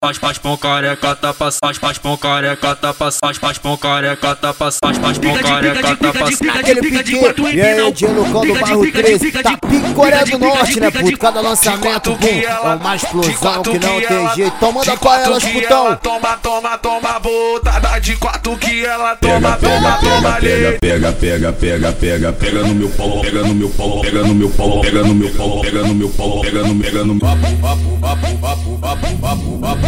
faz faz pão careca tá passando, faz pão careca tá passando, faz pão careca tá passando, faz pão careca tá passando. Aquele pique, e aí, dia no colo do bairro 13, tá pique Coreia do Norte, né, puto? Cada lançamento, pum, é uma explosão que não tem jeito. Então manda pra elas, putão. Toma, toma, toma, botada de quatro que ela toma, pega, toma, toma, pega, pega, pega, pega, pega, pega, pega no meu polo, pega no meu polo, pega no meu polo, pega no meu polo, pega no meu polo, pega no, pega no Faz faz pão careca tá passando, faz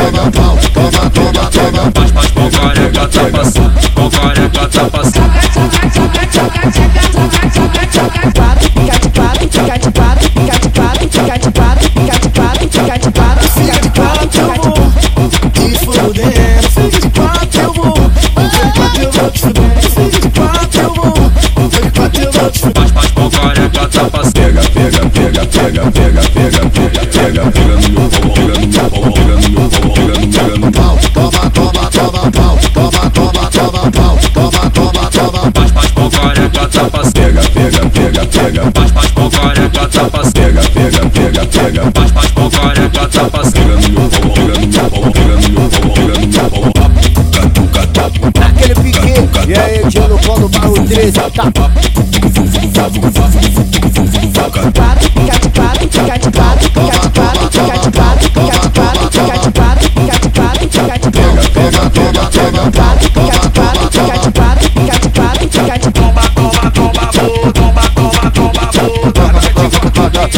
eu joga pau, toma, toma, toma, com careca tá passando, com careca tá passando. Pega, pega. Toma pau, toma, toma, pau. Faz faz tá passando, pega, pega, pega, pega, faz faz passando, pega, pega, pega, pega, faz faz passando. pega no meu pega no meu pega no meu pega no meu polo. Catuca, catuca, Aquele pique, e aí, dia no colo do bairro 13, tá